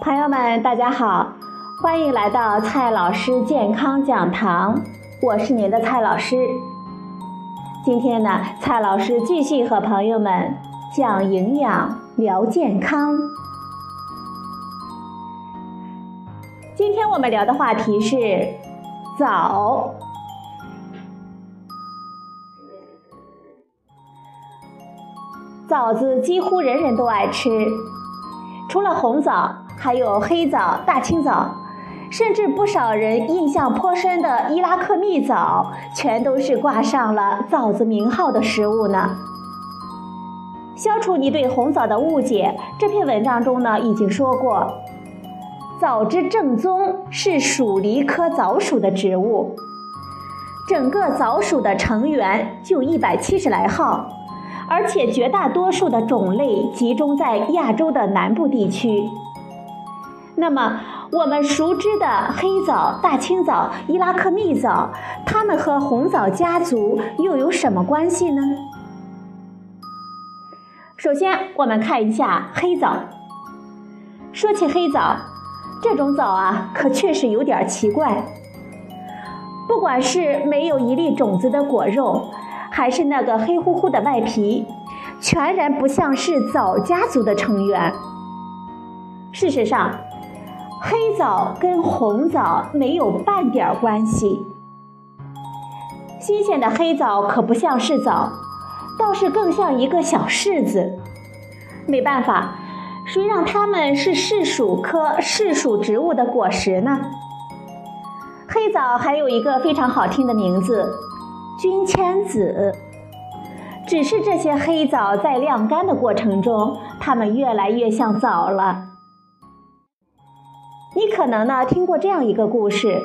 朋友们大家好，欢迎来到蔡老师健康讲堂，我是您的蔡老师。今天呢，蔡老师继续和朋友们讲营养、聊健康。今天我们聊的话题是枣。枣子几乎人人都爱吃，除了红枣，还有黑枣、大青枣，甚至不少人印象颇深的伊拉克蜜枣，全都是挂上了枣子名号的食物呢。消除你对红枣的误解，这篇文章中呢已经说过，枣之正宗是鼠梨科枣属的植物，整个枣属的成员就一百七十来号。而且绝大多数的种类集中在亚洲的南部地区。那么，我们熟知的黑枣、大青枣、伊拉克蜜枣，它们和红枣家族又有什么关系呢？首先，我们看一下黑枣。说起黑枣，这种枣啊，可确实有点奇怪。不管是没有一粒种子的果肉。还是那个黑乎乎的外皮，全然不像是枣家族的成员。事实上，黑枣跟红枣没有半点关系。新鲜的黑枣可不像是枣，倒是更像一个小柿子。没办法，谁让它们是柿属科柿属植物的果实呢？黑枣还有一个非常好听的名字。君千子，只是这些黑枣在晾干的过程中，它们越来越像枣了。你可能呢听过这样一个故事：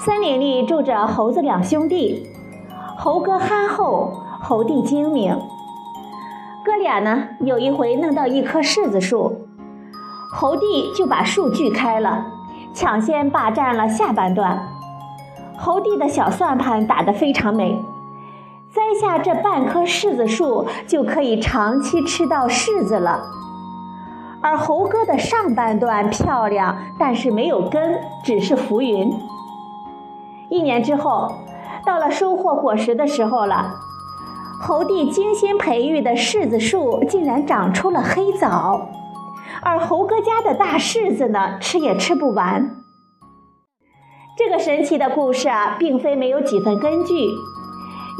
森林里住着猴子两兄弟，猴哥憨厚，猴弟精明。哥俩呢有一回弄到一棵柿子树，猴弟就把树锯开了，抢先霸占了下半段。猴弟的小算盘打得非常美，栽下这半棵柿子树就可以长期吃到柿子了。而猴哥的上半段漂亮，但是没有根，只是浮云。一年之后，到了收获果实的时候了，猴弟精心培育的柿子树竟然长出了黑枣，而猴哥家的大柿子呢，吃也吃不完。这个神奇的故事啊，并非没有几分根据，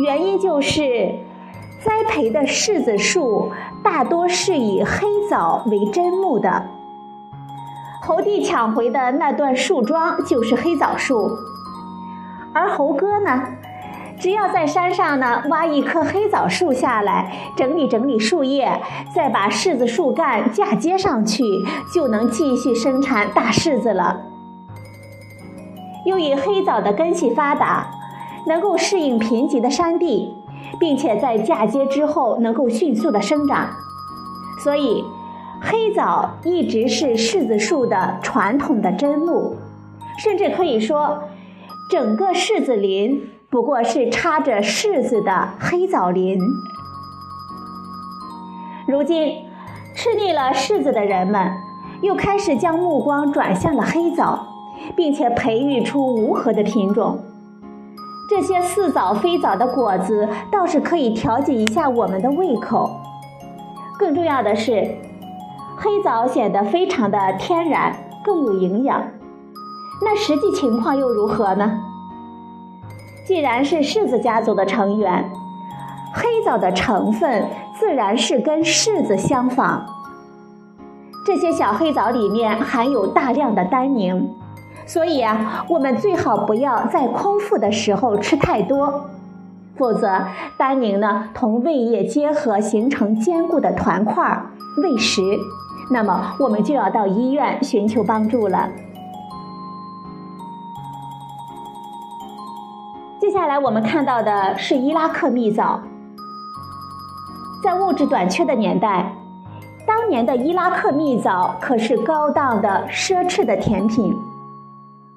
原因就是栽培的柿子树大多是以黑枣为砧木的。猴弟抢回的那段树桩就是黑枣树，而猴哥呢，只要在山上呢挖一棵黑枣树下来，整理整理树叶，再把柿子树干嫁接上去，就能继续生产大柿子了。又以黑枣的根系发达，能够适应贫瘠的山地，并且在嫁接之后能够迅速的生长，所以黑枣一直是柿子树的传统的真木，甚至可以说，整个柿子林不过是插着柿子的黑枣林。如今，吃腻了柿子的人们，又开始将目光转向了黑枣。并且培育出无核的品种，这些似枣非枣的果子倒是可以调节一下我们的胃口。更重要的是，黑枣显得非常的天然，更有营养。那实际情况又如何呢？既然是柿子家族的成员，黑枣的成分自然是跟柿子相仿。这些小黑枣里面含有大量的单宁。所以啊，我们最好不要在空腹的时候吃太多，否则单宁呢同胃液结合形成坚固的团块儿胃食，那么我们就要到医院寻求帮助了。接下来我们看到的是伊拉克蜜枣，在物质短缺的年代，当年的伊拉克蜜枣可是高档的奢侈的甜品。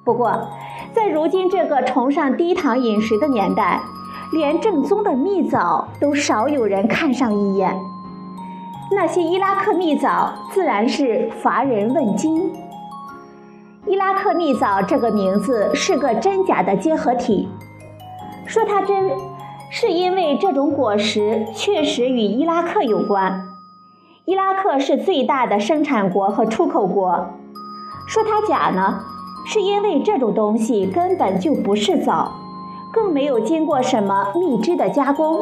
不过，在如今这个崇尚低糖饮食的年代，连正宗的蜜枣都少有人看上一眼。那些伊拉克蜜枣自然是乏人问津。伊拉克蜜枣这个名字是个真假的结合体。说它真，是因为这种果实确实与伊拉克有关。伊拉克是最大的生产国和出口国。说它假呢，是因为这种东西根本就不是枣，更没有经过什么蜜汁的加工。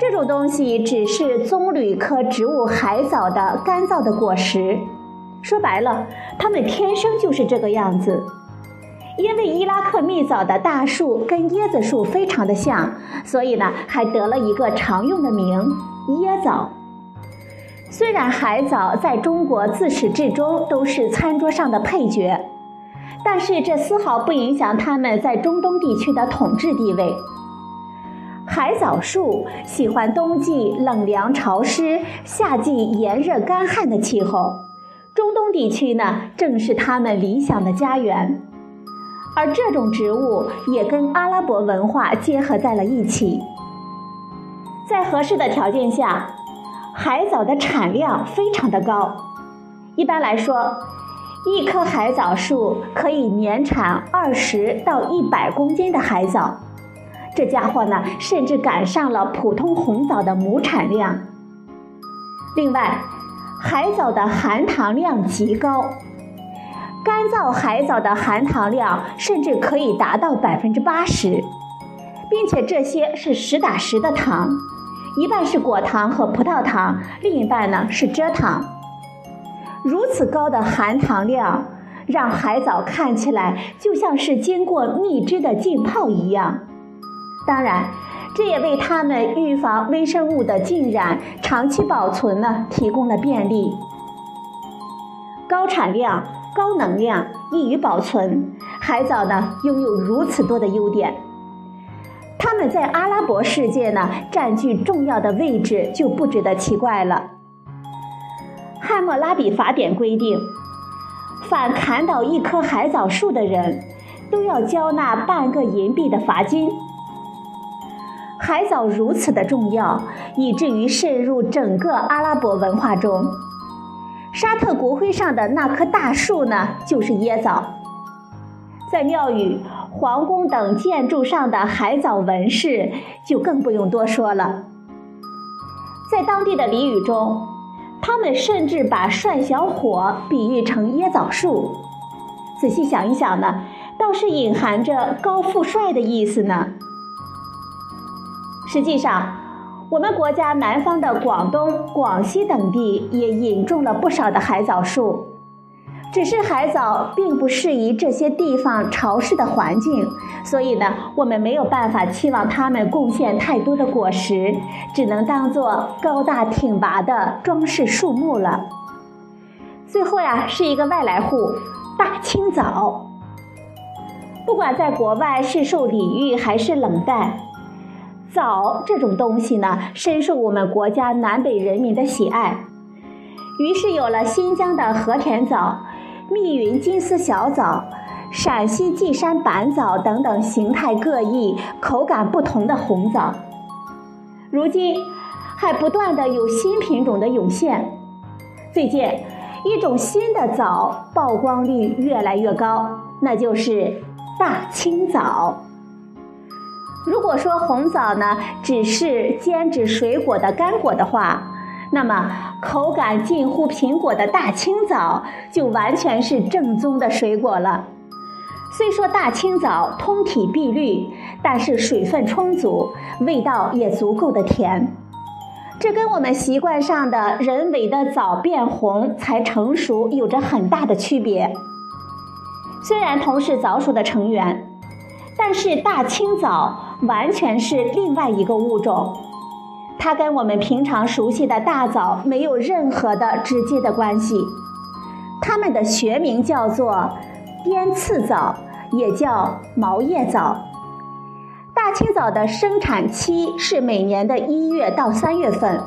这种东西只是棕榈科植物海藻的干燥的果实。说白了，它们天生就是这个样子。因为伊拉克蜜枣的大树跟椰子树非常的像，所以呢，还得了一个常用的名——椰枣。虽然海藻在中国自始至终都是餐桌上的配角，但是这丝毫不影响他们在中东地区的统治地位。海藻树喜欢冬季冷凉潮湿，夏季炎热干旱的气候。中东地区呢，正是他们理想的家园，而这种植物也跟阿拉伯文化结合在了一起。在合适的条件下，海藻的产量非常的高。一般来说，一棵海藻树可以年产二十到一百公斤的海藻，这家伙呢，甚至赶上了普通红枣的亩产量。另外，海藻的含糖量极高，干燥海藻的含糖量甚至可以达到百分之八十，并且这些是实打实的糖，一半是果糖和葡萄糖，另一半呢是蔗糖。如此高的含糖量，让海藻看起来就像是经过蜜汁的浸泡一样。当然。这也为它们预防微生物的浸染、长期保存呢提供了便利。高产量、高能量、易于保存，海藻呢拥有如此多的优点，它们在阿拉伯世界呢占据重要的位置就不值得奇怪了。汉谟拉比法典规定，凡砍倒一棵海藻树的人，都要交纳半个银币的罚金。海藻如此的重要，以至于渗入整个阿拉伯文化中。沙特国徽上的那棵大树呢，就是椰枣。在庙宇、皇宫等建筑上的海藻纹饰就更不用多说了。在当地的俚语中，他们甚至把帅小伙比喻成椰枣树。仔细想一想呢，倒是隐含着高富帅的意思呢。实际上，我们国家南方的广东、广西等地也引种了不少的海藻树，只是海藻并不适宜这些地方潮湿的环境，所以呢，我们没有办法期望它们贡献太多的果实，只能当做高大挺拔的装饰树木了。最后呀，是一个外来户——大青枣。不管在国外是受礼遇还是冷淡。枣这种东西呢，深受我们国家南北人民的喜爱，于是有了新疆的和田枣、密云金丝小枣、陕西稷山板枣等等形态各异、口感不同的红枣。如今还不断的有新品种的涌现。最近，一种新的枣曝光率越来越高，那就是大青枣。如果说红枣呢只是兼指水果的干果的话，那么口感近乎苹果的大青枣就完全是正宗的水果了。虽说大青枣通体碧绿，但是水分充足，味道也足够的甜。这跟我们习惯上的人为的枣变红才成熟有着很大的区别。虽然同是枣属的成员。但是大青枣完全是另外一个物种，它跟我们平常熟悉的大枣没有任何的直接的关系。它们的学名叫做滇刺枣，也叫毛叶枣。大青枣的生产期是每年的一月到三月份，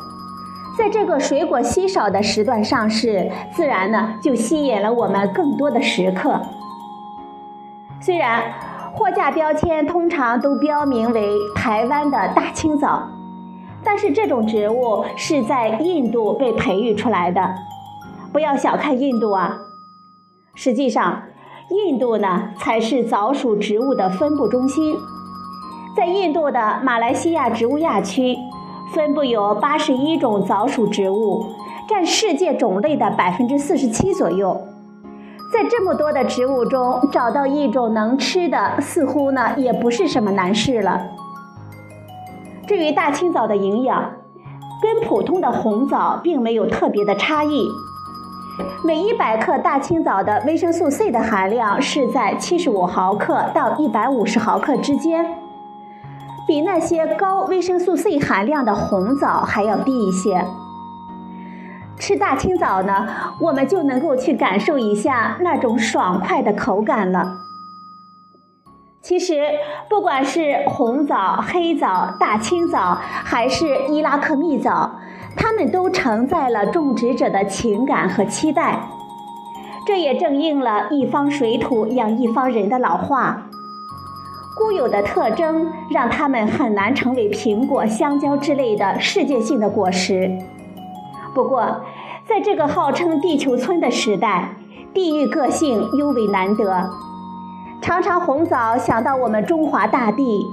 在这个水果稀少的时段上市，自然呢就吸引了我们更多的食客。虽然。货架标签通常都标明为台湾的大青枣，但是这种植物是在印度被培育出来的。不要小看印度啊！实际上，印度呢才是早属植物的分布中心。在印度的马来西亚植物亚区，分布有八十一种早属植物，占世界种类的百分之四十七左右。在这么多的植物中，找到一种能吃的，似乎呢也不是什么难事了。至于大青枣的营养，跟普通的红枣并没有特别的差异。每一百克大青枣的维生素 C 的含量是在七十五毫克到一百五十毫克之间，比那些高维生素 C 含量的红枣还要低一些。吃大青枣呢，我们就能够去感受一下那种爽快的口感了。其实，不管是红枣、黑枣、大青枣，还是伊拉克蜜枣。它们都承载了种植者的情感和期待，这也正应了“一方水土养一方人”的老话。固有的特征让它们很难成为苹果、香蕉之类的世界性的果实。不过，在这个号称“地球村”的时代，地域个性尤为难得。尝尝红枣，想到我们中华大地；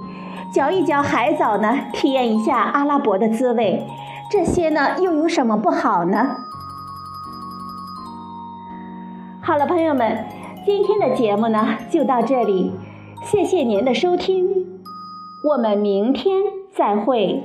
嚼一嚼海藻呢，体验一下阿拉伯的滋味。这些呢，又有什么不好呢？好了，朋友们，今天的节目呢就到这里，谢谢您的收听，我们明天再会。